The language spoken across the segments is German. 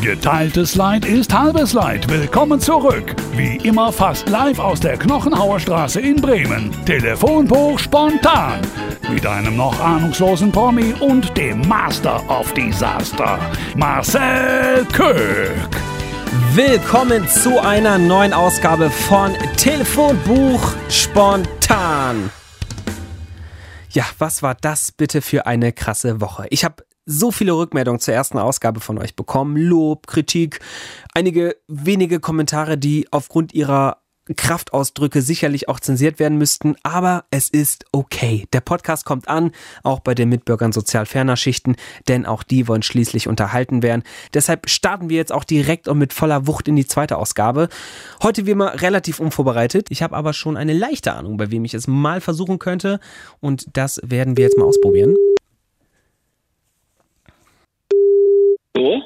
Geteiltes Leid ist halbes Leid. Willkommen zurück. Wie immer fast live aus der Knochenhauer Straße in Bremen. Telefonbuch spontan. Mit einem noch ahnungslosen Promi und dem Master of Disaster. Marcel Köck. Willkommen zu einer neuen Ausgabe von Telefonbuch spontan. Ja, was war das bitte für eine krasse Woche? Ich habe so viele Rückmeldungen zur ersten Ausgabe von euch bekommen. Lob, Kritik, einige wenige Kommentare, die aufgrund ihrer Kraftausdrücke sicherlich auch zensiert werden müssten, aber es ist okay. Der Podcast kommt an, auch bei den Mitbürgern sozial ferner Schichten, denn auch die wollen schließlich unterhalten werden. Deshalb starten wir jetzt auch direkt und mit voller Wucht in die zweite Ausgabe. Heute wie immer relativ unvorbereitet. Ich habe aber schon eine leichte Ahnung, bei wem ich es mal versuchen könnte und das werden wir jetzt mal ausprobieren. So?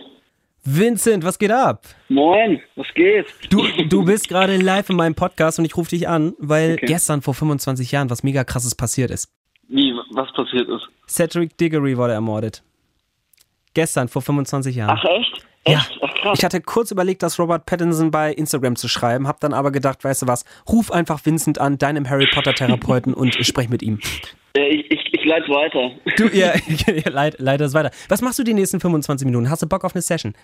Vincent, was geht ab? Moin, was geht? Du, du bist gerade live in meinem Podcast und ich rufe dich an, weil Okay. gestern vor 25 Jahren was mega krasses passiert ist. Wie, was passiert ist? Cedric Diggory wurde ermordet. Gestern vor 25 Jahren. Ach echt? Ja. Echt? Ach krass. Ich hatte kurz überlegt, das Robert Pattinson bei Instagram zu schreiben, hab dann aber gedacht, weißt du was, ruf einfach Vincent an, deinem Harry Potter Therapeuten und sprech mit ihm. Äh, ich, ich, ich leite weiter. Du, ja, leid, leider ist weiter. Was machst du die nächsten 25 Minuten? Hast du Bock auf eine Session?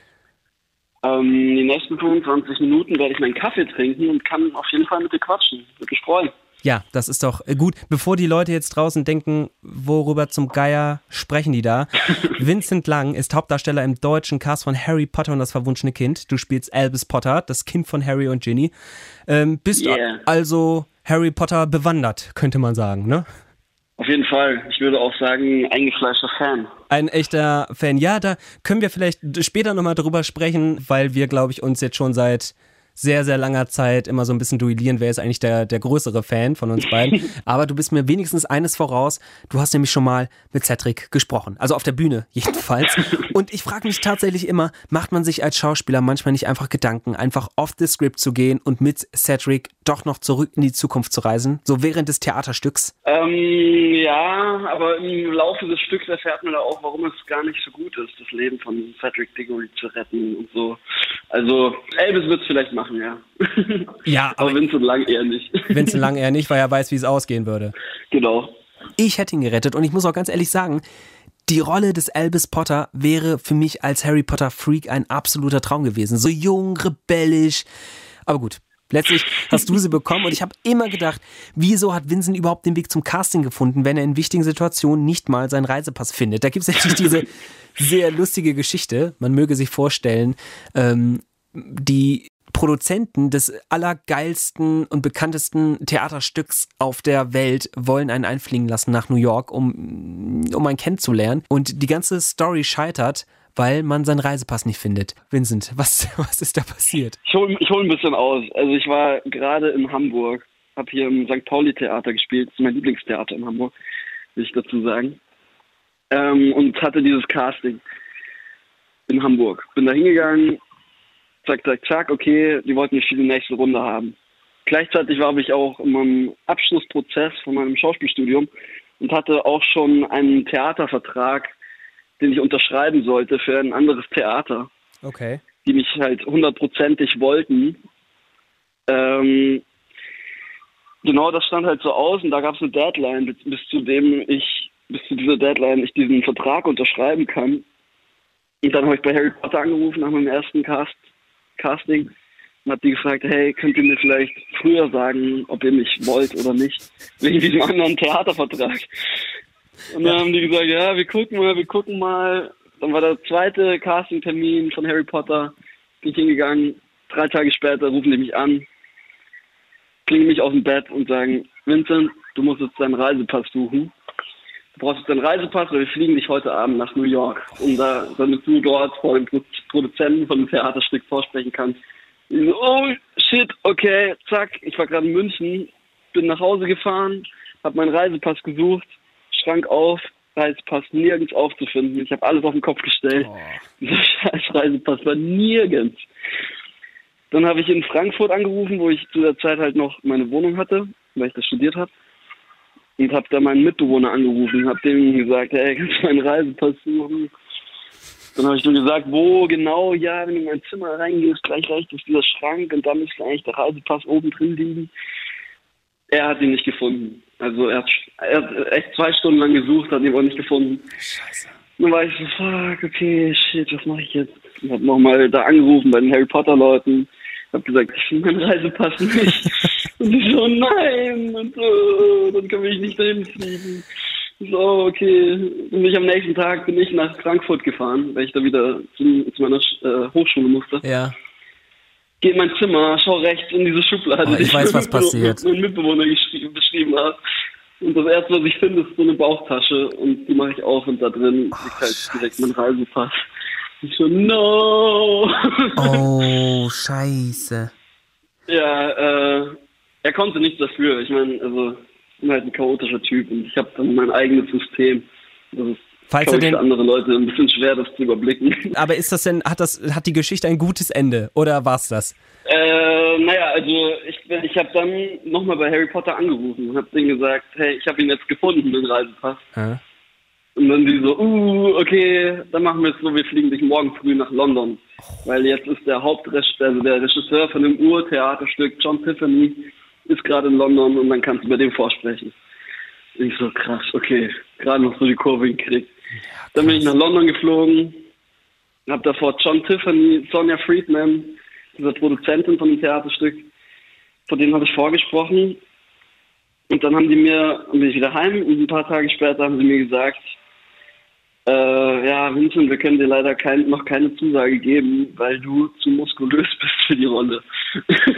Ähm, die nächsten 25 Minuten werde ich meinen Kaffee trinken und kann auf jeden Fall mit dir quatschen. Würde mich freuen. Ja, das ist doch äh, gut. Bevor die Leute jetzt draußen denken, worüber zum Geier sprechen die da? Vincent Lang ist Hauptdarsteller im deutschen Cast von Harry Potter und das verwunschene Kind. Du spielst Albus Potter, das Kind von Harry und Ginny. Ähm, bist Yeah. also Harry Potter bewandert, könnte man sagen, ne? Auf jeden Fall. Ich würde auch sagen, eingefleischter Fan. Ein echter Fan. Ja, da können wir vielleicht später nochmal drüber sprechen, weil wir, glaube ich, uns jetzt schon seit sehr, sehr langer Zeit immer so ein bisschen duellieren, wer ist eigentlich der, der größere Fan von uns beiden. Aber du bist mir wenigstens eines voraus. Du hast nämlich schon mal mit Cedric gesprochen. Also auf der Bühne jedenfalls. Und ich frage mich tatsächlich immer, macht man sich als Schauspieler manchmal nicht einfach Gedanken, einfach off the script zu gehen und mit Cedric doch noch zurück in die Zukunft zu reisen? So während des Theaterstücks? Ähm, ja, aber im Laufe des Stücks erfährt man da auch, warum es gar nicht so gut ist, das Leben von Cedric Diggory zu retten und so. Also, Elvis wird es vielleicht machen, ja. Ja, aber Vincent Lang eher nicht. Vincent Lang eher nicht, weil er weiß, wie es ausgehen würde. genau. Ich hätte ihn gerettet und ich muss auch ganz ehrlich sagen, die Rolle des Albus Potter wäre für mich als Harry Potter Freak ein absoluter Traum gewesen. So jung, rebellisch. Aber gut, letztlich hast du sie bekommen und ich habe immer gedacht, wieso hat Vincent überhaupt den Weg zum Casting gefunden, wenn er in wichtigen Situationen nicht mal seinen Reisepass findet? Da gibt es natürlich diese sehr lustige Geschichte. Man möge sich vorstellen, ähm, die Produzenten des allergeilsten und bekanntesten Theaterstücks auf der Welt wollen einen einfliegen lassen nach New York, um, um einen kennenzulernen. Und die ganze Story scheitert, weil man seinen Reisepass nicht findet. Vincent, was, was ist da passiert? Ich hole ich hol ein bisschen aus. Also ich war gerade in Hamburg, habe hier im St. Pauli Theater gespielt. Das ist mein Lieblingstheater in Hamburg, will ich dazu sagen. Ähm, und hatte dieses Casting in Hamburg. Bin da hingegangen, zack, zack, zack, okay, die wollten mich für die nächste Runde haben. Gleichzeitig war ich auch in meinem Abschlussprozess von meinem Schauspielstudium und hatte auch schon einen Theatervertrag, den ich unterschreiben sollte für ein anderes Theater Okay. die mich halt hundertprozentig wollten. Ähm, genau, das stand halt so aus und da gab es eine Deadline, bis, bis zu dem ich, bis zu dieser Deadline ich diesen Vertrag unterschreiben kann. Und dann habe ich bei Harry Potter angerufen nach meinem ersten Cast, Casting und habe die gefragt, hey, könnt ihr mir vielleicht früher sagen, ob ihr mich wollt oder nicht, wegen diesem anderen Theatervertrag. Und dann haben die gesagt, ja, wir gucken mal, wir gucken mal. Dann war der zweite Castingtermin von Harry Potter. Bin ich hingegangen. Drei Tage später rufen die mich an, klingen mich aus dem Bett und sagen, Vincent, du musst jetzt deinen Reisepass suchen. Du brauchst jetzt deinen Reisepass, weil wir fliegen dich heute Abend nach New York, um da, damit du dort vor dem Pro- Produzenten von dem Theaterstück vorsprechen kannst. So, oh shit, okay, zack, ich war gerade in München, bin nach Hause gefahren, habe meinen Reisepass gesucht, Schrank auf, Reisepass nirgends aufzufinden. Ich habe alles auf den Kopf gestellt. Dieser scheiß Reisepass war nirgends. Dann habe ich in Frankfurt angerufen, wo ich zu der Zeit halt noch meine Wohnung hatte, weil ich das studiert habe. Und habe da meinen Mitbewohner angerufen, habe dem gesagt, hey, kannst du meinen Reisepass suchen? Dann habe ich nur gesagt, wo genau, ja, wenn du in mein Zimmer reingehst, gleich rechts ist dieser Schrank und da müsste eigentlich der Reisepass oben drin liegen. Er hat ihn nicht gefunden. Also er hat, er hat echt zwei Stunden lang gesucht, hat ihn aber nicht gefunden. Scheiße. Dann war ich so, fuck, okay, shit, was mache ich jetzt? Ich habe nochmal da angerufen bei den Harry Potter Leuten. Hab gesagt, ich finde meinen Reisepass nicht. und die so, nein. Und so, dann kann ich nicht dahin fliegen. So, okay. Und ich am nächsten Tag bin ich nach Frankfurt gefahren, weil ich da wieder zu, zu meiner äh, Hochschule musste. Ja. Geh in mein Zimmer, schau rechts in diese Schublade, Oh, ich die weiß, was passiert. mein Mitbewohner geschrieben, beschrieben hat. Und das erste, was ich finde, ist so eine Bauchtasche und die mache ich auf und da drin liegt halt direkt mein Reisepass. Ich so, no! Oh, scheiße. ja, äh, er konnte nichts dafür. Ich meine, also, ich bin halt ein chaotischer Typ und ich habe dann mein eigenes System. Das ist, Falls er den- für andere Leute ein bisschen schwer, das zu überblicken. Aber ist das denn, hat das, hat die Geschichte ein gutes Ende oder war's das? Äh, naja, also ich, ich habe dann nochmal bei Harry Potter angerufen und habe denen gesagt, hey, ich habe ihn jetzt gefunden, den Reisepass. Hä? Und dann die so, uh, okay, dann machen wir es so, wir fliegen dich morgen früh nach London. Weil jetzt ist der Hauptregisseur, also der Regisseur von dem Urtheaterstück, John Tiffany, ist gerade in London und dann kannst du bei dem vorsprechen. Ich so, krass, okay, gerade noch so die Kurve gekriegt. dann bin ich nach London geflogen, hab davor John Tiffany, Sonja Friedman, dieser Produzentin von dem Theaterstück, vor denen habe ich vorgesprochen. Und dann haben die mir, bin ich wieder heim und ein paar Tage später haben sie mir gesagt, äh, ja, Vincent, wir können dir leider kein, noch keine Zusage geben, weil du zu muskulös bist für die Rolle.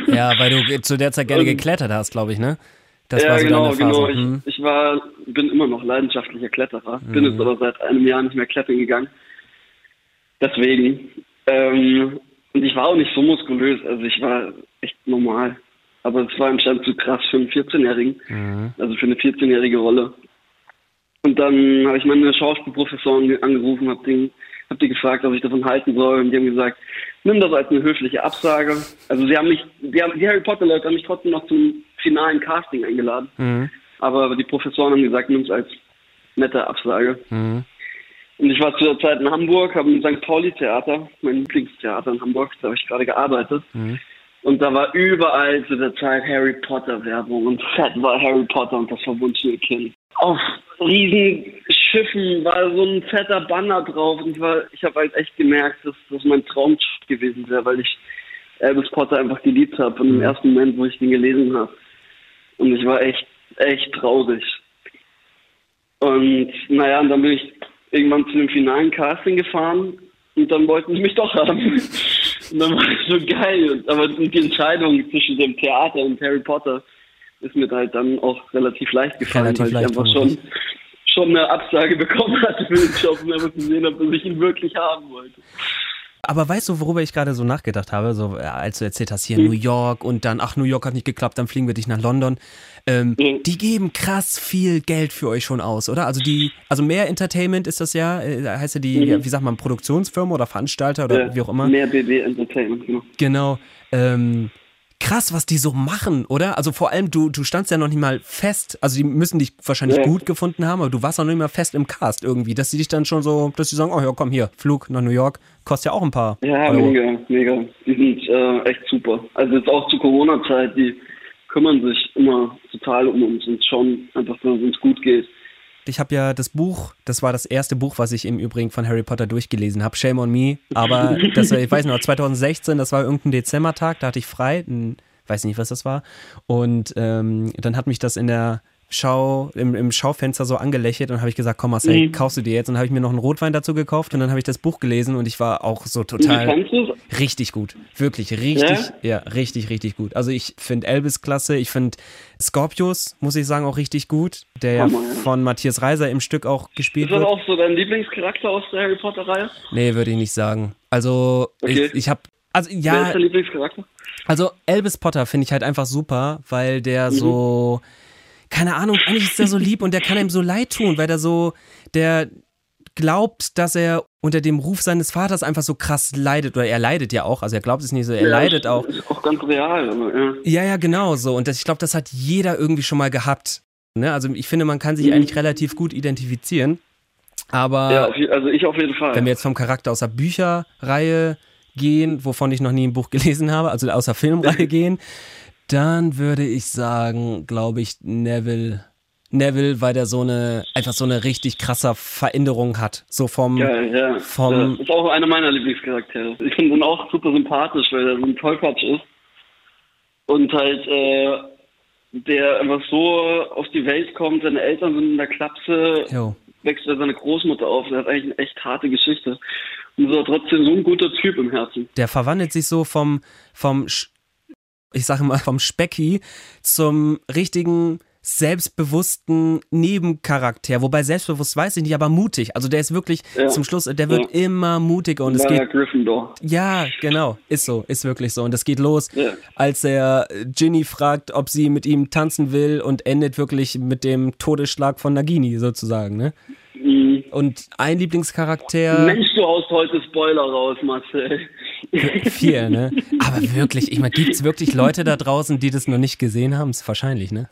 Ja, weil du zu der Zeit gerne Und- geklettert hast, glaube ich, ne? Das ja, war so genau, genau. Ich, Hm. ich war, bin immer noch leidenschaftlicher Kletterer, bin Mhm. jetzt aber seit einem Jahr nicht mehr klettern gegangen. Deswegen. Ähm, und ich war auch nicht so muskulös, also ich war echt normal. Aber es war anscheinend zu krass für einen 14-Jährigen, Mhm. also für eine 14-jährige Rolle. Und dann habe ich meine Schauspielprofessoren angerufen, habe die, hab die gefragt, was ich davon halten soll. Und die haben gesagt, nimm das als eine höfliche Absage. Also sie haben mich, die, haben, die Harry Potter Leute haben mich trotzdem noch zum finalen Casting eingeladen. Mhm. Aber die Professoren haben gesagt, nimm es als nette Absage. Mhm. Und ich war zu der Zeit in Hamburg, habe im St. Pauli Theater, mein Lieblingstheater in Hamburg, da habe ich gerade gearbeitet. Mhm. Und da war überall zu der Zeit Harry Potter Werbung und fett war Harry Potter und das verwunschene Kind. Auf riesen Schiffen war so ein fetter Banner drauf und ich war, ich habe halt echt gemerkt, dass das mein Traum gewesen wäre, weil ich Albus Potter einfach geliebt habe und im ersten Moment, wo ich den gelesen habe. Und ich war echt, echt traurig. Und naja, und dann bin ich irgendwann zu dem finalen Casting gefahren und dann wollten sie mich doch haben. Und dann war es so geil. Und, aber die Entscheidung zwischen dem Theater und Harry Potter ist mir halt dann auch relativ leicht gefallen, Relativ weil ich leicht, einfach vermutlich. schon, schon eine Absage bekommen hatte für den Job und einfach gesehen habe, dass ich ihn wirklich haben wollte. Aber weißt du, worüber ich gerade so nachgedacht habe, so äh, als du erzählt hast, Hm. hier New York und dann, ach, New York hat nicht geklappt, dann fliegen wir dich nach London. Ähm, Mhm. Die geben krass viel Geld für euch schon aus, oder? Also die, also mehr Entertainment ist das ja, äh, heißt ja die, Mhm. wie sagt man, Produktionsfirma oder Veranstalter oder Ja, wie auch immer. Mehr BB Entertainment, genau. Genau. Ähm, krass, was die so machen, oder? Also vor allem, du, du standst ja noch nicht mal fest, also die müssen dich wahrscheinlich Ja. gut gefunden haben, aber du warst noch nicht mal fest im Cast irgendwie, dass sie dich dann schon so, dass sie sagen, oh ja, komm hier, Flug nach New York, kostet ja auch ein paar Ja, Euro. mega, mega. Die sind äh, echt super. Also jetzt auch zur Corona-Zeit, die kümmern sich immer total um uns und schauen einfach, dass es uns gut geht. Ich habe ja das Buch, das war das erste Buch, was ich im Übrigen von Harry Potter durchgelesen habe, Shame on Me, aber das, ich weiß noch, 2016, das war irgendein Dezembertag, da hatte ich frei, n- weiß nicht, was das war. Und ähm, dann hat mich das in der Schau, im, im Schaufenster so angelächelt und habe ich gesagt, komm Marcel, Mhm. kaufst du dir jetzt und dann habe ich mir noch einen Rotwein dazu gekauft und dann habe ich das Buch gelesen und ich war auch so total richtig gut, wirklich richtig, ja, richtig, richtig gut. Also ich finde Elvis klasse, ich finde Scorpius, muss ich sagen, auch richtig gut, der ja Hammer, ja. von Matthias Reiser im Stück auch gespielt Ist das wird. auch so dein Lieblingscharakter aus der Harry Potter-Reihe? Nee, würde ich nicht sagen. Also Okay. ich, ich habe also Wer ja, ist dein Lieblingscharakter? also Elvis Potter finde ich halt einfach super, weil der Mhm. so keine Ahnung, eigentlich ist der so lieb und der kann ihm so leid tun, weil der so der glaubt, dass er unter dem Ruf seines Vaters einfach so krass leidet oder er leidet ja auch, also er glaubt es nicht so, er Ja, leidet auch. Ist auch ganz real, aber ja. Ja, ja, genau so. Und das, ich glaube, das hat jeder irgendwie schon mal gehabt. Ne? Also ich finde, man kann sich Mhm. eigentlich relativ gut identifizieren. Aber Ja, also ich auf jeden Fall. wenn wir jetzt vom Charakter aus der Bücherreihe gehen, wovon ich noch nie ein Buch gelesen habe, also aus der Filmreihe gehen, dann würde ich sagen, glaube ich, Neville. Neville, weil der so eine, einfach so eine richtig krasse Veränderung hat. So vom, ja, ja. vom- Das ist auch einer meiner Lieblingscharaktere. Ich finde ihn auch super sympathisch, weil er so ein Tollpatsch ist. Und halt, äh, der einfach so auf die Welt kommt, seine Eltern sind in der Klapse, jo. wächst bei seiner Großmutter auf. Der hat eigentlich eine echt harte Geschichte. Und ist aber trotzdem so ein guter Typ im Herzen. der verwandelt sich so vom, vom, ich sage mal, vom Specki zum richtigen selbstbewussten Nebencharakter. Wobei selbstbewusst weiß ich nicht, aber mutig. Also der ist wirklich Ja. zum Schluss, der wird immer mutiger und es War ja geht. Gryffindor. Ja, genau, ist so, ist wirklich so. Und es geht los, Ja. als er Ginny fragt, ob sie mit ihm tanzen will und endet wirklich mit dem Todesschlag von Nagini sozusagen. Ne? Mhm. Und ein Lieblingscharakter. Mensch, du haust heute Spoiler raus, Marcel. Viel, ne? Aber wirklich, ich meine, gibt es wirklich Leute da draußen, die das noch nicht gesehen haben? Ist wahrscheinlich, ne?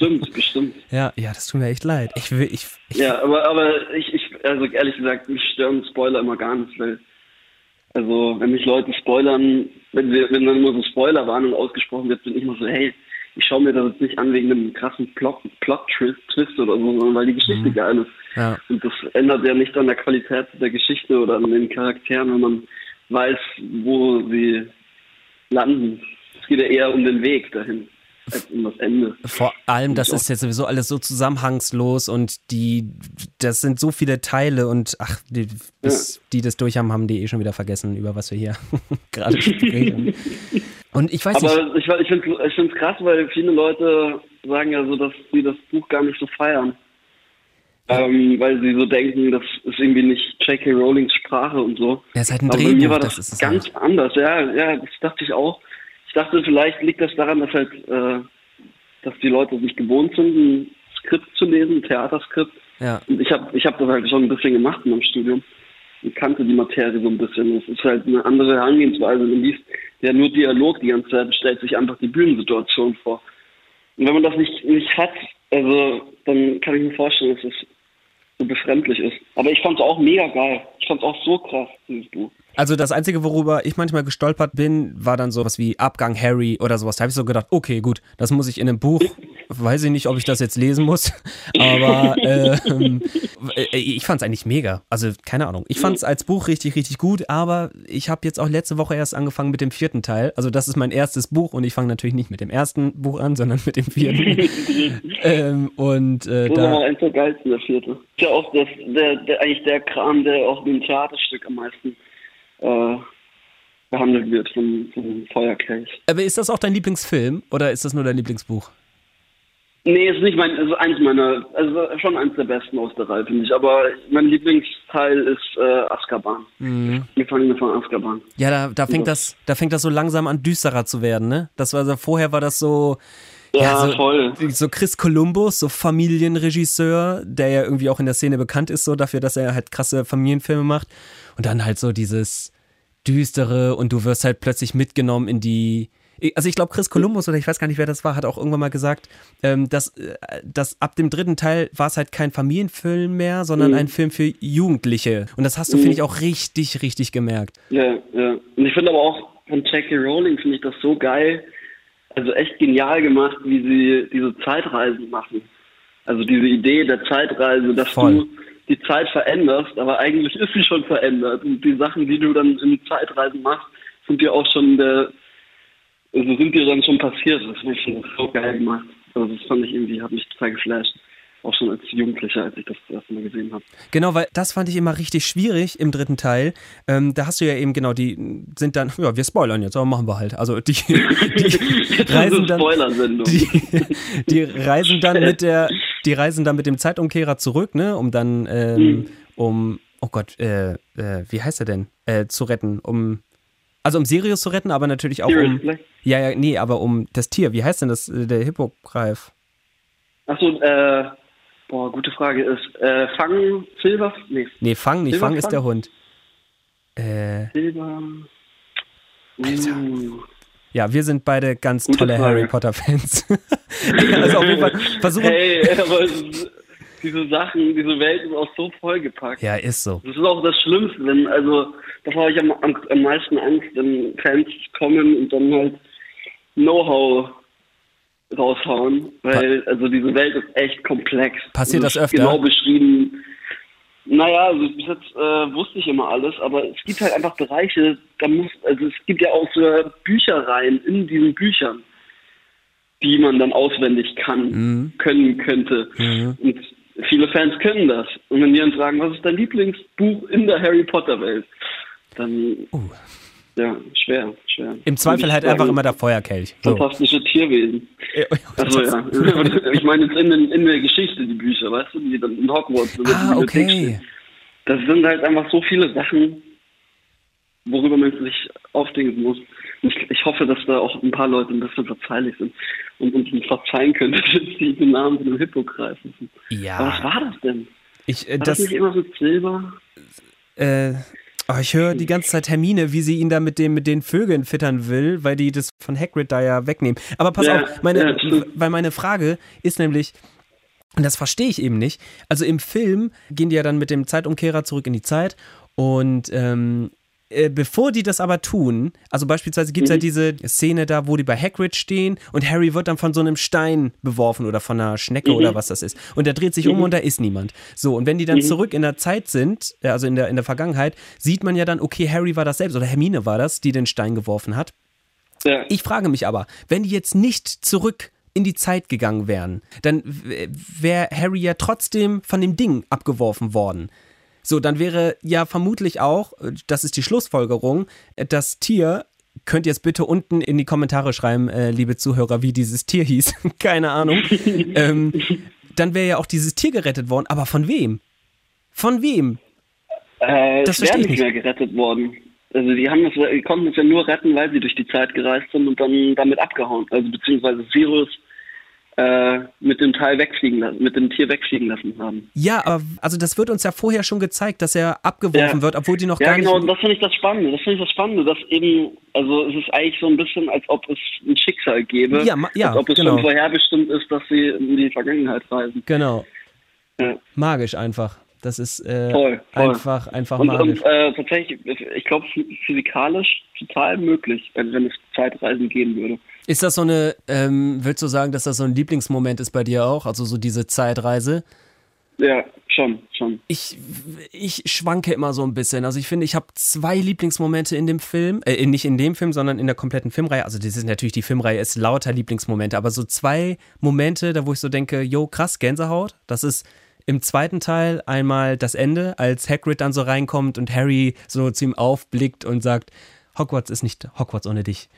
bestimmt, bestimmt. Ja, ja, das tut mir echt leid. Ich will, ich, ich Ja, aber, aber ich, ich, also ehrlich gesagt, mich stören Spoiler immer gar nicht, weil, also, wenn mich Leute spoilern, wenn wir, wenn dann immer so Spoilerwarnung ausgesprochen wird, bin ich immer so, hey, ich schaue mir das jetzt nicht an wegen einem krassen Plot, Plot-Twist Twist oder so, sondern weil die Geschichte geil ist. ja. Und das ändert ja nicht an der Qualität der Geschichte oder an den Charakteren, wenn man weiß, wo sie landen. Es geht ja eher um den Weg dahin, als um das Ende. Vor allem, das Ja. ist jetzt sowieso alles so zusammenhangslos und die, das sind so viele Teile und ach, die, bis die das durch haben, haben die eh schon wieder vergessen, über was wir hier gerade sprechen. Und ich weiß nicht, Aber ich, ich finde es krass, weil viele Leute sagen ja so, dass sie das Buch gar nicht so feiern. Ähm, weil sie so denken, das ist irgendwie nicht J.K. Rowlings Sprache und so. er ist halt ein Aber bei mir war das das, es ganz halt. anders. Ja, ja, das dachte ich auch. Ich dachte, vielleicht liegt das daran, dass halt, äh, dass die Leute nicht gewohnt sind, ein Skript zu lesen, ein Theaterskript. Ja, Und ich habe ich hab das halt schon ein bisschen gemacht in meinem Studium und kannte die Materie so ein bisschen. Es ist halt eine andere Herangehensweise. Man liest ja nur Dialog die ganze Zeit und stellt sich einfach die Bühnensituation vor. Und wenn man das nicht, nicht hat, also dann kann ich mir vorstellen, dass es so befremdlich ist. Aber ich fand es auch mega geil. Ich fand es auch so krass, dieses Buch. Also das Einzige, worüber ich manchmal gestolpert bin, war dann sowas wie Abgang Harry oder sowas. Da habe ich so gedacht, okay, gut, das muss ich in einem Buch, weiß ich nicht, ob ich das jetzt lesen muss, aber ähm, äh, ich fand es eigentlich mega. Also keine Ahnung. Ich fand es als Buch richtig, richtig gut, aber ich habe jetzt auch letzte Woche erst angefangen mit dem vierten Teil. Also das ist mein erstes Buch und ich fange natürlich nicht mit dem ersten Buch an, sondern mit dem vierten. ähm, und äh, Das war da, eins der vierte. Ist ja auch das, der, der, eigentlich der Kram, der auch im Theaterstück am meisten äh, behandelt wird vom, vom Feuerkelch. aber ist das auch dein Lieblingsfilm oder ist das nur dein Lieblingsbuch? Nee, ist nicht mein, also eins meiner, also schon eins der besten aus der Reihe, finde ich. Aber mein Lieblingsteil ist äh, Azkaban. Mhm. Wir fangen von Azkaban. Ja, da, da fängt Ja. das, da fängt das so langsam an düsterer zu werden, ne? Das war so, vorher war das so, Ja, so, voll. so Chris Columbus, so Familienregisseur, der ja irgendwie auch in der Szene bekannt ist, so dafür, dass er halt krasse Familienfilme macht. Und dann halt so dieses düstere und du wirst halt plötzlich mitgenommen in die. Also ich glaube, Chris Columbus oder ich weiß gar nicht, wer das war, hat auch irgendwann mal gesagt, ähm, dass, äh, dass ab dem dritten Teil war es halt kein Familienfilm mehr, sondern Mhm. ein Film für Jugendliche. Und das hast du, finde ich, auch richtig, richtig gemerkt. Ja, ja. Und ich finde aber auch von Jackie Rowling finde ich das so geil, also echt genial gemacht, wie sie diese Zeitreisen machen. Also diese Idee der Zeitreise, dass Voll. du die Zeit veränderst, aber eigentlich ist sie schon verändert. Und die Sachen, die du dann in Zeitreisen machst, sind dir auch schon der, also sind dir dann schon passiert. Das finde ich so geil gemacht. Also das fand ich irgendwie, hat mich total geflasht. Auch schon als Jugendlicher, als ich das das erste Mal gesehen habe. Genau, weil das fand ich immer richtig schwierig im dritten Teil. Ähm, da hast du ja eben genau, die sind dann, ja, wir spoilern jetzt, aber machen wir halt. Also die, die reisen dann, die, die reisen dann mit der, die reisen dann mit dem Zeitumkehrer zurück, ne, um dann, ähm, um, oh Gott, äh, äh, wie heißt er denn, äh, zu retten, um, also um Sirius zu retten, aber natürlich auch Sirius um, ja, ja, nee, aber um das Tier, wie heißt denn das, äh, der Hippogreif? Achso, äh, boah, gute Frage. Ist äh, Fang Silber? Nee, Nee, Fang, nicht Fang ist Silberfang? der Hund. Äh, Silber. Alter. Uh, Ja, wir sind beide ganz Gute tolle Frage. Harry Potter Fans. also auf jeden Fall versuchen. hey, aber diese Sachen, diese Welt ist auch so vollgepackt. Ja, ist so. Das ist auch das Schlimmste, wenn, also, davor habe ich am, am, am meisten Angst, wenn Fans kommen und dann halt Know-how raushauen, weil, also diese Welt ist echt komplex. Passiert das ist öfter? Genau beschrieben. Naja, also bis jetzt äh, wusste ich immer alles, aber es gibt halt einfach Bereiche, da muss, also es gibt ja auch so Büchereien in diesen Büchern, die man dann auswendig kann, Mhm. können könnte. Und viele Fans können das. Und wenn die dann fragen, was ist dein Lieblingsbuch in der Harry Potter Welt, dann ja, schwer, schwer. Im Zweifel halt einfach immer der Feuerkelch. So. Fantastische Tierwesen. Also ja. ich meine jetzt in, in der Geschichte die Bücher, weißt du, die dann in Hogwarts in der Ah, okay. Das sind halt einfach so viele Sachen, worüber man sich aufdenken muss. Ich, ich hoffe, dass da auch ein paar Leute ein bisschen verzeihlich sind und uns verzeihen können, dass die den Namen von dem Hippogreif sind. Aber was Ja, war das denn? ich, äh, War das, das, nicht immer so Silber? äh, oh, ich höre die ganze Zeit Hermine, wie sie ihn da mit, dem, mit den Vögeln füttern will, weil die das von Hagrid da ja wegnehmen. Aber pass Ja, auf, meine, ja, weil meine Frage ist nämlich, und das verstehe ich eben nicht. Also im Film gehen die ja dann mit dem Zeitumkehrer zurück in die Zeit und ähm, äh, bevor die das aber tun, also beispielsweise gibt es ja diese Szene da, wo die bei Hagrid stehen und Harry wird dann von so einem Stein beworfen oder von einer Schnecke oder was das ist. Und er dreht sich um und da ist niemand. So, und wenn die dann zurück in der Zeit sind, äh, also in der, in der Vergangenheit, sieht man ja dann, okay, Harry war das selbst oder Hermine war das, die den Stein geworfen hat. Ja. Ich frage mich aber, wenn die jetzt nicht zurück in die Zeit gegangen wären, dann wäre Harry ja trotzdem von dem Ding abgeworfen worden. So, dann wäre ja vermutlich auch, äh, das ist die Schlussfolgerung, äh, das Tier, könnt ihr es bitte unten in die Kommentare schreiben, äh, liebe Zuhörer, wie dieses Tier hieß, keine Ahnung, ähm, dann wäre ja auch dieses Tier gerettet worden, aber von wem? Von wem? Äh, Das es wäre nicht mehr gerettet worden. Also die haben das, die konnten es ja nur retten, weil sie durch die Zeit gereist sind und dann damit abgehauen. Also beziehungsweise Sirius mit dem Teil wegfliegen lassen, mit dem Tier wegfliegen lassen haben. Ja, aber also das wird uns ja vorher schon gezeigt, dass er abgeworfen Ja. wird, obwohl die noch Ja, gar genau, nicht. und das finde ich das Spannende. Das finde ich das Spannende, dass eben, also es ist eigentlich so ein bisschen, als ob es ein Schicksal gäbe. Ja, ja, als ob es genau. schon vorherbestimmt ist, dass sie in die Vergangenheit reisen. Genau. Ja. Magisch einfach. Das ist äh, Voll, voll. einfach, einfach Und, magisch. und äh, tatsächlich, ich glaube, physikalisch total möglich, wenn, wenn es Zeitreisen gehen würde. Ist das so eine, ähm, willst du sagen, dass das so ein Lieblingsmoment ist bei dir auch? Also so diese Zeitreise? Ja, schon, schon. Ich, ich schwanke immer so ein bisschen. Also ich finde, ich habe zwei Lieblingsmomente in dem Film, äh, nicht in dem Film, sondern in der kompletten Filmreihe. Also das ist natürlich, die Filmreihe ist lauter Lieblingsmomente, aber so zwei Momente, da wo ich so denke, jo, krass, Gänsehaut. Das ist im zweiten Teil einmal das Ende, als Hagrid dann so reinkommt und Harry so zu ihm aufblickt und sagt, Hogwarts ist nicht Hogwarts ohne dich.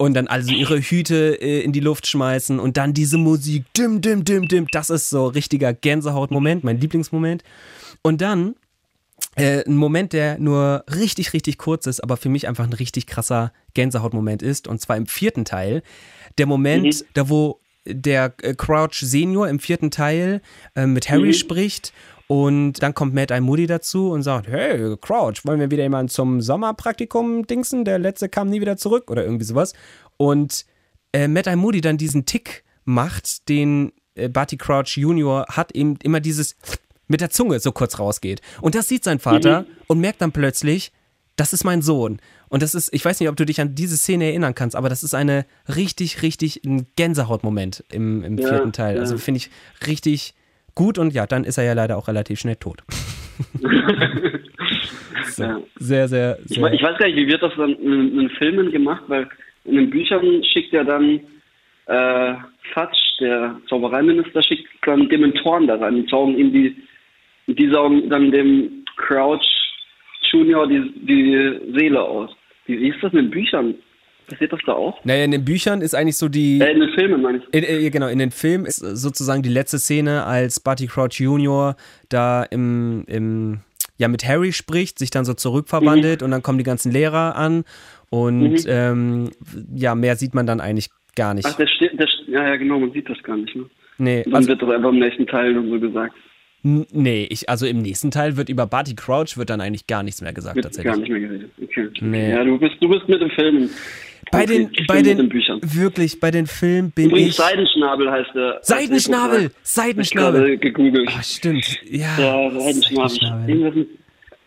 Und dann also ihre Hüte äh, in die Luft schmeißen und dann diese Musik, dim, dim, dim, dim. Das ist so richtiger Gänsehautmoment, mein Lieblingsmoment. Und dann äh, ein Moment, der nur richtig, richtig kurz ist, aber für mich einfach ein richtig krasser Gänsehautmoment ist. Und zwar im vierten Teil. Der Moment, da wo der äh, Crouch Senior im vierten Teil äh, mit Harry spricht und dann kommt Matt. Moody dazu und sagt, hey, Crouch, wollen wir wieder jemanden zum Sommerpraktikum dingsen? Der letzte kam nie wieder zurück oder irgendwie sowas. Und äh, Matt. Moody dann diesen Tick macht, den äh, Barty Crouch Junior hat, eben immer dieses mit der Zunge so kurz rausgeht. Und das sieht sein Vater und merkt dann plötzlich, das ist mein Sohn. Und das ist, ich weiß nicht, ob du dich an diese Szene erinnern kannst, aber das ist eine richtig, richtig ein Gänsehautmoment im, im Ja, vierten Teil. ja. Also finde ich richtig gut und ja, dann ist er ja leider auch relativ schnell tot. so, Ja. Sehr, sehr, Ich, sehr. we- ich weiß gar nicht, wie wird das dann in, in den Filmen gemacht, weil in den Büchern schickt ja dann äh, Fatsch, der Zaubereiminister, schickt dann Dementoren da rein. Die saugen ihm die, die saugen dann dem Crouch Junior die, die Seele aus. Wie, wie ist das in den Büchern? Passiert das da auch? naja, in den Büchern ist eigentlich so die. Äh, in den Filmen meine ich. In, äh, genau, in den Film ist sozusagen die letzte Szene, als Barty Crouch Jr. da im, im, ja, mit Harry spricht, sich dann so zurückverwandelt und dann kommen die ganzen Lehrer an und ähm, ja, mehr sieht man dann eigentlich gar nicht. Ach, der steht, der, ja, ja, genau, man sieht das gar nicht. Ne? nee, Dann also, wird das einfach im nächsten Teil dann so gesagt. nee, ich, also im nächsten Teil wird über Barty Crouch wird dann eigentlich gar nichts mehr gesagt Wird tatsächlich. gar nicht mehr geredet. Okay. Nee. Ja, du bist, du bist mit dem Film bei den. Ich bei den, Büchern. wirklich, bei den Filmen bin Übrigens ich. Seidenschnabel heißt der. Seidenschnabel! Ich Seidenschnabel! gerade gegoogelt. Ah, stimmt. Ja. Ja, Seidenschnabel. Seidenschnabel.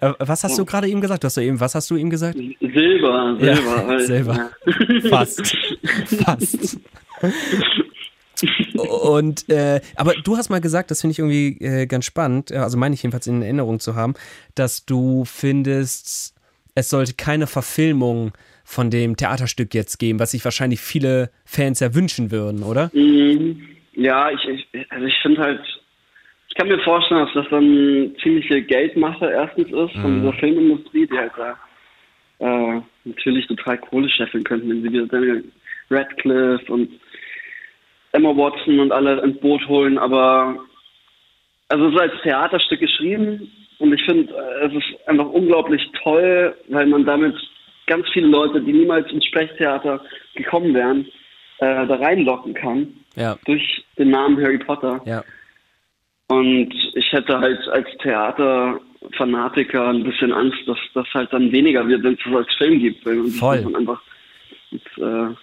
Äh, Was hast du gerade eben gesagt? Du hast ja eben, was hast du ihm gesagt? Silber, Ja, Silber. halt. Silber. Ja. Fast. Fast. Und äh, aber du hast mal gesagt, das finde ich irgendwie äh, ganz spannend, äh, also meine ich jedenfalls in Erinnerung zu haben, dass du findest, es sollte keine Verfilmung von dem Theaterstück jetzt geben, was sich wahrscheinlich viele Fans ja wünschen würden, oder? Mhm. Ja, ich, ich, also ich finde halt, ich kann mir vorstellen, dass das dann ziemliche Geldmache erstens ist von dieser Filmindustrie, die halt da äh, natürlich total Kohle scheffeln könnten, wenn sie wieder Daniel Radcliffe und Emma Watson und alle ins Boot holen, aber also es ist als Theaterstück geschrieben und ich finde, äh, es ist einfach unglaublich toll, weil man damit ganz viele Leute, die niemals ins Sprechtheater gekommen wären, äh, da reinlocken kann Ja, durch den Namen Harry Potter. ja. Und ich hätte halt als Theaterfanatiker ein bisschen Angst, dass das halt dann weniger wird, wenn es das als Film gibt, weil man Voll. dann einfach als, äh,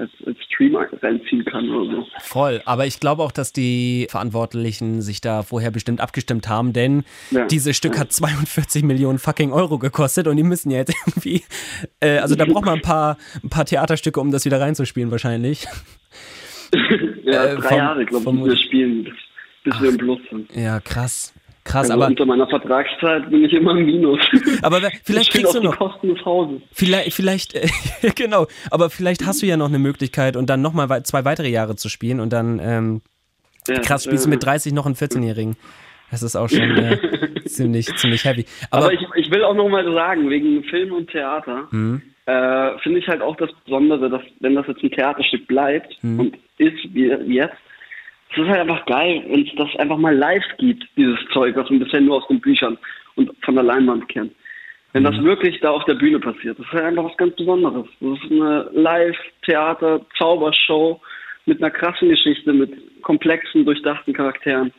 als, als Stream reinziehen kann oder so. Voll, aber ich glaube auch, dass die Verantwortlichen sich da vorher bestimmt abgestimmt haben, denn Ja. dieses Stück hat 42 Millionen fucking Euro gekostet und die müssen ja jetzt irgendwie, äh, also da braucht man ein paar, ein paar Theaterstücke, um das wieder reinzuspielen wahrscheinlich. Ja, Äh, drei vom- Jahre, glaube ich, wir spielen, bis, bis wir im Plus sind. Ja, krass. Krass, Also aber, unter meiner Vertragszeit bin ich immer im Minus. aber vielleicht kriegst du die noch, Kosten des Hauses. vielleicht, vielleicht, äh, genau, aber vielleicht hast du ja noch eine Möglichkeit und dann nochmal wei- zwei weitere Jahre zu spielen und dann, ähm, Ja, krass, spielst du äh, mit 30 noch einen 14-Jährigen. Das ist auch schon äh, ziemlich, ziemlich heavy. Aber, Aber, ich, ich will auch noch mal sagen, wegen Film und Theater, Mhm. äh, finde ich halt auch das Besondere, dass wenn das jetzt ein Theaterstück bleibt Mhm. und ist wie jetzt, es ist halt einfach geil, wenn es das einfach mal live gibt, dieses Zeug, was man bisher nur aus den Büchern und von der Leinwand kennt. Wenn Mhm. das wirklich da auf der Bühne passiert, das ist halt einfach was ganz Besonderes. Das ist eine Live-Theater-Zaubershow mit einer krassen Geschichte, mit komplexen, durchdachten Charakteren.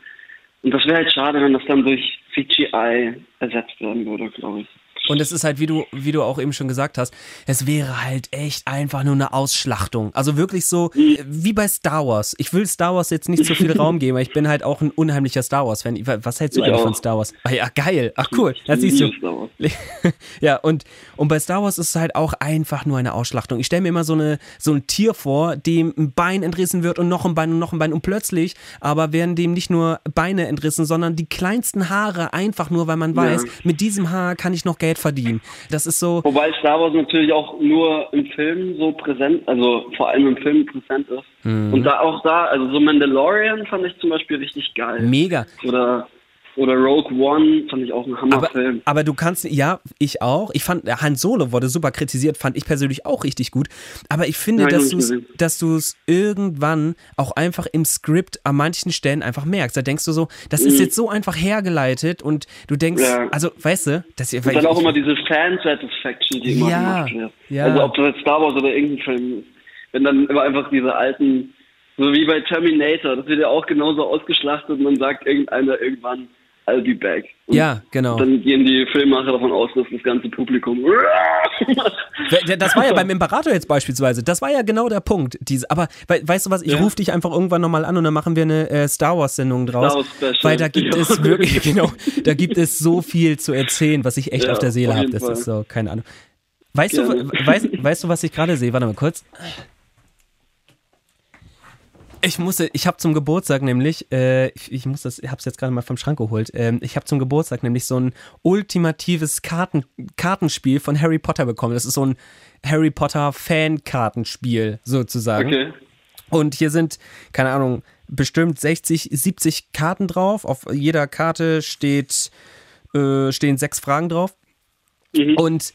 Und das wäre halt schade, wenn das dann durch CGI ersetzt werden würde, glaube ich. Und es ist halt, wie du, wie du auch eben schon gesagt hast, es wäre halt echt einfach nur eine Ausschlachtung. Also wirklich so wie bei Star Wars. Ich will Star Wars jetzt nicht so viel Raum geben, aber ich bin halt auch ein unheimlicher Star Wars-Fan. Was hältst du Ich eigentlich von Star Wars? Ah ja, geil. Ach cool, das siehst du. ja, und, und bei Star Wars ist es halt auch einfach nur eine Ausschlachtung. Ich stelle mir immer so, eine, so ein Tier vor, dem ein Bein entrissen wird und noch ein Bein und noch ein Bein und plötzlich aber werden dem nicht nur Beine entrissen, sondern die kleinsten Haare einfach nur, weil man weiß, mit diesem Haar kann ich noch Geld verdienen. Das ist so, Wobei Star Wars natürlich auch nur im Film so präsent, also vor allem im Film präsent ist. Mhm. Und da auch da, also so Mandalorian fand ich zum Beispiel richtig geil. mega. Oder, oder Rogue One fand ich auch ein Aber, Hammerfilm. aber du kannst, ja, ich auch. Ich fand, Han Solo wurde super kritisiert, fand ich persönlich auch richtig gut. Aber ich finde, ich dass du es, dass irgendwann auch einfach im Skript an manchen Stellen einfach merkst. Da denkst du so, das ist jetzt so einfach hergeleitet und du denkst, Mhm. Ja. also, weißt du, das Und dann auch immer diese Fan-Satisfaction, die immer Ja, gemacht wird. ja. Also ob das jetzt Star Wars oder irgendein Film ist. Wenn dann immer einfach diese alten, so wie bei Terminator, das wird ja auch genauso ausgeschlachtet und dann sagt irgendeiner irgendwann, I'll be back. Und Ja, genau. Dann gehen die Filmmacher davon aus, dass das ganze Publikum Das war ja beim Imperator jetzt beispielsweise. Das war ja genau der Punkt. Diese, aber we, weißt du was, ich Ja. rufe dich einfach irgendwann nochmal an und dann machen wir eine äh, Star Wars-Sendung draus. Star Wars. Weil da gibt Ja. es wirklich, genau, da gibt es so viel zu erzählen, was ich echt Ja, auf der Seele habe. Das Fall. ist so, keine Ahnung. Weißt du, Gerne. weißt, weißt du, was ich gerade sehe? Warte mal kurz. Ich musste, ich habe zum Geburtstag nämlich, äh, ich, ich muss das, ich habe es jetzt gerade mal vom Schrank geholt. Ähm, ich habe zum Geburtstag nämlich so ein ultimatives Karten, Kartenspiel von Harry Potter bekommen. Das ist so ein Harry Potter Fan-Kartenspiel sozusagen. Okay. Und hier sind, keine Ahnung, bestimmt 60, 70 Karten drauf. Auf jeder Karte steht, äh, stehen sechs Fragen drauf. Mhm. Und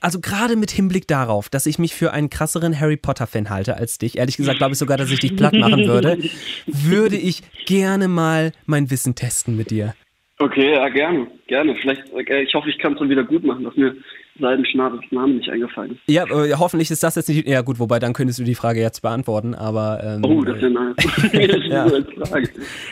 also gerade mit Hinblick darauf, dass ich mich für einen krasseren Harry Potter-Fan halte als dich, ehrlich gesagt glaube ich sogar, dass ich dich platt machen würde, würde ich gerne mal mein Wissen testen mit dir. Okay, ja, gerne. Gerne. Vielleicht, äh, ich hoffe, ich kann es dann wieder gut machen, dass mir Seidenschnabels Name nicht eingefallen. Ja, äh, hoffentlich ist das jetzt nicht. Ja, gut, wobei dann könntest du die Frage jetzt beantworten, aber. Ähm, oh, das ist ja nice. eine Frage.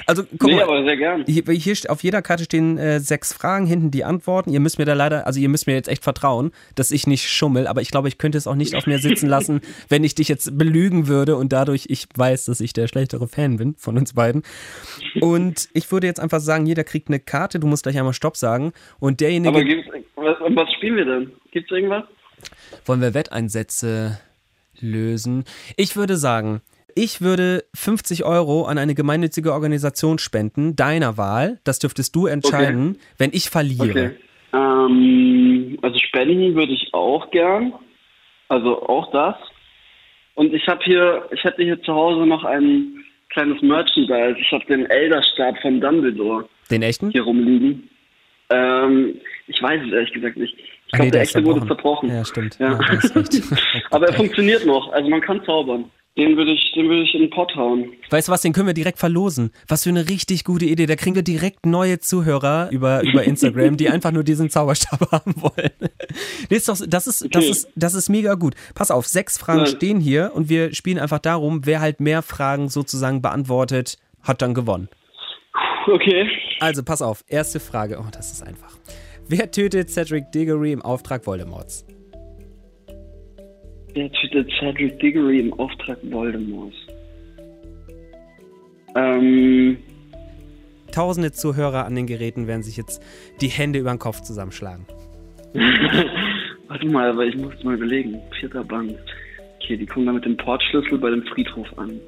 Also, guck Nee, mal. aber sehr gern. Hier, hier auf jeder Karte stehen äh, sechs Fragen, hinten die Antworten. Ihr müsst mir da leider, also ihr müsst mir jetzt echt vertrauen, dass ich nicht schummel, aber ich glaube, ich könnte es auch nicht auf mir sitzen lassen, wenn ich dich jetzt belügen würde und dadurch ich weiß, dass ich der schlechtere Fan bin von uns beiden. Und ich würde jetzt einfach sagen, jeder kriegt eine Karte, du musst gleich einmal Stopp sagen und derjenige. Aber gibt's, was, was spielen wir denn? Gibt's irgendwas? Wollen wir Wetteinsätze lösen? Ich würde sagen, ich würde 50 Euro an eine gemeinnützige Organisation spenden, deiner Wahl. Das dürftest du entscheiden, wenn ich verliere. Okay. Ähm, also spenden würde ich auch gern. Also auch das. Und ich habe hier, ich hätte hier zu Hause noch ein kleines Merchandise. Ich habe den Elderstab von Dumbledore Den echten? hier rumliegen. Ähm, ich weiß es ehrlich gesagt nicht. Ich Ah, glaube, nee, der echte wurde zerbrochen. Ja, stimmt. Ja. Ja. Aber er funktioniert noch. Also man kann zaubern. Den würde ich, den würde ich in den Pott hauen. Weißt du was, den können wir direkt verlosen. Was für eine richtig gute Idee. Da kriegen wir direkt neue Zuhörer über, über Instagram, die einfach nur diesen Zauberstab haben wollen. Nee, ist doch, das, ist, das, Okay. ist, das ist mega gut. Pass auf, sechs Fragen Ja. stehen hier und wir spielen einfach darum, wer halt mehr Fragen sozusagen beantwortet, hat dann gewonnen. Okay. Also, pass auf, erste Frage. Oh, das ist einfach. Wer tötet Cedric Diggory im Auftrag Voldemorts? Der tötet Cedric Diggory im Auftrag Voldemorts. Ähm, Tausende Zuhörer an den Geräten werden sich jetzt die Hände über den Kopf zusammenschlagen. warte mal, aber ich muss mal überlegen. Vierter Band. Okay, die kommen da mit dem Portschlüssel bei dem Friedhof an.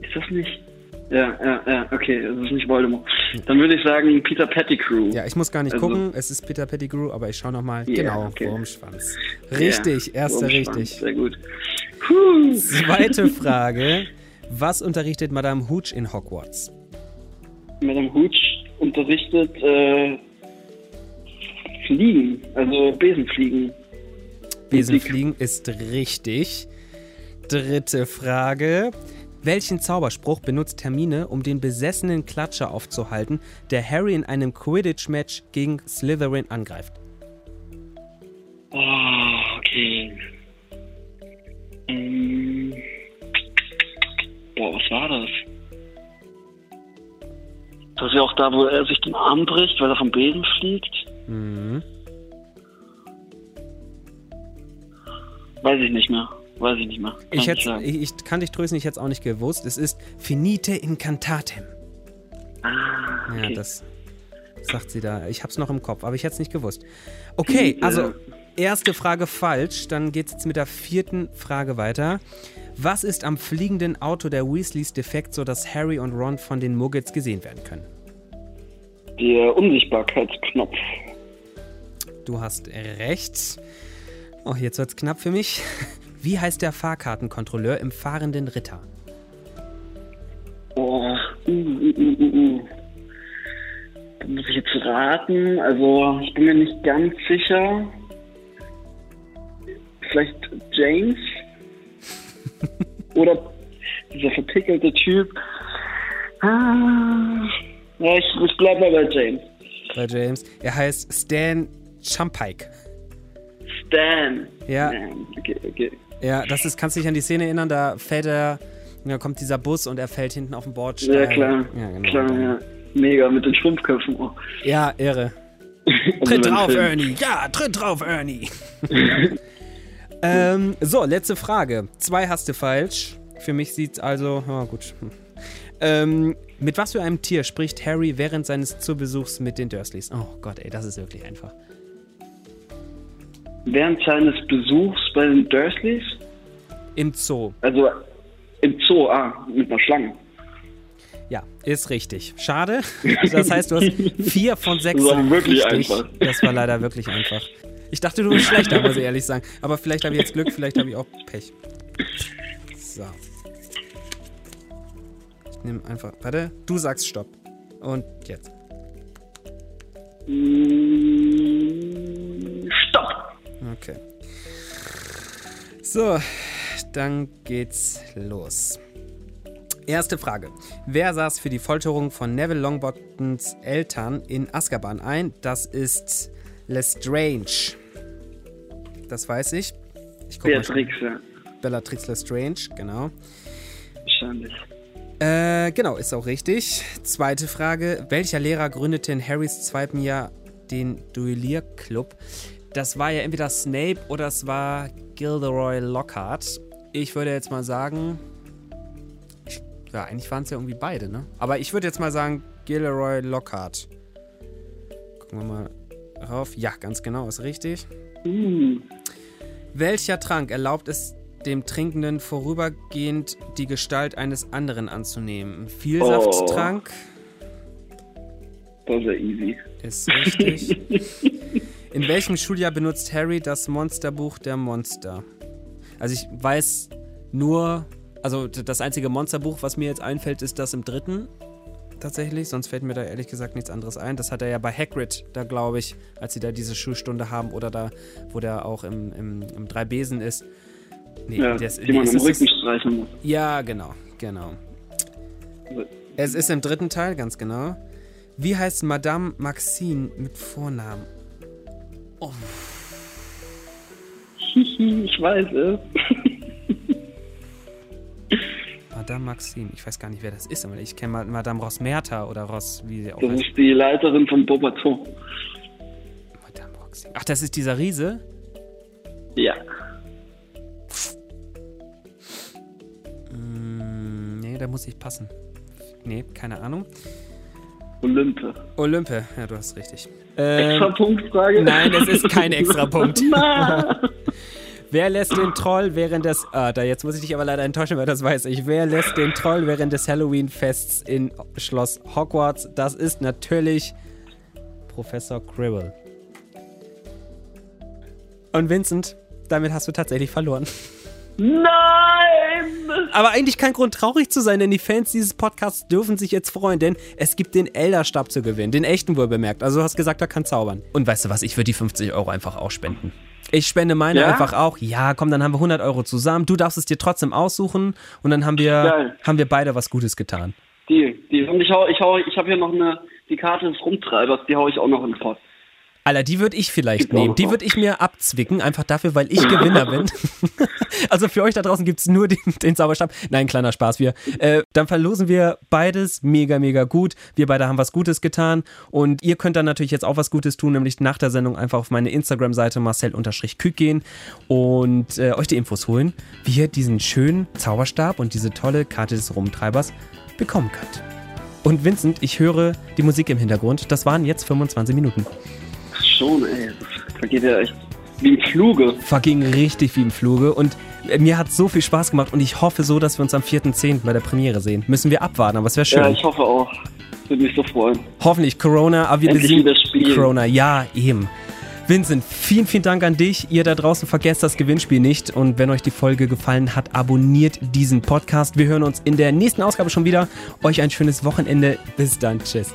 Ist das nicht? Ja, ja, ja, okay, das ist nicht Voldemort. Dann würde ich sagen Peter Pettigrew. Ja, ich muss gar nicht Also- gucken, es ist Peter Pettigrew, aber ich schaue nochmal. Ja, genau, okay. Wurmschwanz. Richtig, Ja, erster Wurmschwanz, richtig. Sehr gut. Puh. Zweite Frage. Was unterrichtet Madame Hooch in Hogwarts? Madame Hooch unterrichtet äh, Fliegen, also Besenfliegen. Besenfliegen ist richtig. Dritte Frage. Welchen Zauberspruch benutzt Hermine, um den besessenen Klatscher aufzuhalten, der Harry in einem Quidditch-Match gegen Slytherin angreift? Oh, okay. Ähm, boah, was war das? Das ist ja auch da, wo er sich den Arm bricht, weil er vom Besen fliegt. Mhm. Weiß ich nicht mehr. Weiß ich nicht mehr. Kann Ich, hätte, ich, ich kann dich trösten, ich hätte es auch nicht gewusst. Es ist Finite incantatem. ah, Ja, okay. das sagt sie da. Ich hab's noch im Kopf, aber ich hätte es nicht gewusst. Okay, Ja. also erste Frage falsch. Dann geht's jetzt mit der vierten Frage weiter. Was ist am fliegenden Auto der Weasleys defekt, sodass Harry und Ron von den Muggets gesehen werden können? Der Unsichtbarkeitsknopf. Du hast recht. Oh, jetzt wird's knapp für mich. Wie heißt der Fahrkartenkontrolleur im fahrenden Ritter? Oh, uh, uh, uh. Da muss ich jetzt raten. Also, ich bin mir nicht ganz sicher. Vielleicht James? Oder dieser verpickelte Typ? Ah, ja, ich, ich bleib mal bei James. Bei James. Er heißt Stan Chumpike. Stan. Ja. Stan. Okay, okay. Ja, das ist, kannst du dich an die Szene erinnern, da fällt er, da kommt dieser Bus und er fällt hinten auf den Bordstein. Ja, klar. Ja, genau. Klar, ja. Mega, mit den Schrumpfköpfen. Oh. Ja, irre. Also Tritt drauf, Film. Ernie. Ja, tritt drauf, Ernie. ähm, so, letzte Frage. Zwei hast du falsch. Für mich sieht's also, ja gut. Hm. Ähm, mit was für einem Tier spricht Harry während seines Zubesuchs mit den Dursleys? Oh Gott, ey, das ist wirklich einfach. Während seines Besuchs bei den Dursleys, Im Zoo. also im Zoo, ah, mit einer Schlange. Ja, ist richtig. Schade. Das heißt, du hast vier von sechs. Das war wirklich richtig. einfach. Das war leider wirklich einfach. Ich dachte, du bist schlechter, muss ich ehrlich sagen. Aber vielleicht habe ich jetzt Glück, vielleicht habe ich auch Pech. So. Ich nehme einfach. Warte, du sagst Stopp. Und jetzt. Mm! Okay. So, dann geht's los. Erste Frage. Wer saß für die Folterung von Neville Longbottons Eltern in Azkaban ein? Das ist Lestrange. Das weiß ich. ich. Beatrix, ja. Bellatrix Lestrange, genau. Wahrscheinlich. Äh, genau, ist auch richtig. Zweite Frage. Welcher Lehrer gründete in Harrys zweitem Jahr den Duellierclub? Das war ja entweder Snape oder es war Gilderoy Lockhart. Ich würde jetzt mal sagen. Ich, ja, eigentlich waren es ja irgendwie beide, ne? Aber ich würde jetzt mal sagen Gilderoy Lockhart. Gucken wir mal rauf. Ja, ganz genau, ist richtig. Uh, Welcher Trank erlaubt es dem Trinkenden vorübergehend die Gestalt eines anderen anzunehmen? Ein Vielsafttrank das ist ja easy. ist richtig. In welchem Schuljahr benutzt Harry das Monsterbuch der Monster? Also ich weiß nur, also das einzige Monsterbuch, was mir jetzt einfällt, ist das im dritten tatsächlich. Sonst fällt mir da ehrlich gesagt nichts anderes ein. Das hat er ja bei Hagrid, da glaube ich, als sie da diese Schulstunde haben oder da, wo der auch im, im, im Drei-Besen ist. Nee, Ja, das, die man ist im Rücken streichen muss. ja, genau, genau. Es ist im dritten Teil, ganz genau. Wie heißt Madame Maxine mit Vornamen? Hihi, ich weiß es. Madame Maxine, ich weiß gar nicht, wer das ist, aber ich kenne Ma- Madame Rosmerta oder Ross, wie sie auch Das heißt. ist die Leiterin vom Bobaton. Madame Maxine. Ach, das ist dieser Riese? Ja. Hm, nee, da muss ich passen. Nee, keine Ahnung. Olympe. Olympe, ja, du hast richtig. Extra Ähm, Punktfrage? nein, es ist kein Extrapunkt. Nein. Wer lässt den Troll während des. Ah, da jetzt muss ich dich aber leider enttäuschen, weil das weiß ich. Wer lässt den Troll während des Halloween-Fests in Schloss Hogwarts? Das ist natürlich Professor Quirrell. Und Vincent, damit hast du tatsächlich verloren. Nein! Aber eigentlich kein Grund traurig zu sein, denn die Fans dieses Podcasts dürfen sich jetzt freuen, denn es gibt den Elderstab zu gewinnen. Den echten wohl bemerkt. Also du hast gesagt, er kann zaubern. Und weißt du was, ich würde die 50 Euro einfach auch spenden. Ich spende meine Ja? einfach auch. Ja, komm, dann haben wir 100 Euro zusammen. Du darfst es dir trotzdem aussuchen und dann haben wir, Geil. haben wir beide was Gutes getan. Die, die. Und ich hau, ich hau, ich habe hier noch eine, die Karte des Rumtreibers, die hau ich auch noch in den Post. Alter, die würde ich vielleicht Gibt's auch nehmen. Die würde ich mir abzwicken, einfach dafür, weil ich Gewinner bin. also für euch da draußen gibt's nur den, den Zauberstab. Nein, kleiner Spaß. Wir, äh, dann verlosen wir beides mega, mega gut. Wir beide haben was Gutes getan. Und ihr könnt dann natürlich jetzt auch was Gutes tun, nämlich nach der Sendung einfach auf meine Instagram-Seite marcel-kück gehen und äh, euch die Infos holen, wie ihr diesen schönen Zauberstab und diese tolle Karte des Rumtreibers bekommen könnt. Und Vincent, ich höre die Musik im Hintergrund. Das waren jetzt 25 Minuten. Schon, ey. Das vergeht ja echt wie im Fluge. verging richtig wie im Fluge und äh, mir hat so viel Spaß gemacht und ich hoffe so, dass wir uns am 4.10. bei der Premiere sehen. Müssen wir abwarten, aber es wäre schön. Ja, ich hoffe auch. Würde mich so freuen. Hoffentlich Corona, aber wir Endlich besiegen. Corona. Ja, eben. Vincent, vielen, vielen Dank an dich. Ihr da draußen vergesst das Gewinnspiel nicht. Und wenn euch die Folge gefallen hat, abonniert diesen Podcast. Wir hören uns in der nächsten Ausgabe schon wieder. Euch ein schönes Wochenende. Bis dann. Tschüss.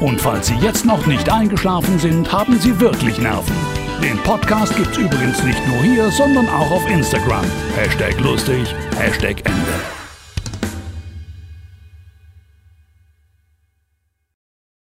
Und falls Sie jetzt noch nicht eingeschlafen sind, haben Sie wirklich Nerven. Den Podcast gibt's übrigens nicht nur hier, sondern auch auf Instagram. Hashtag lustig, Hashtag Ende.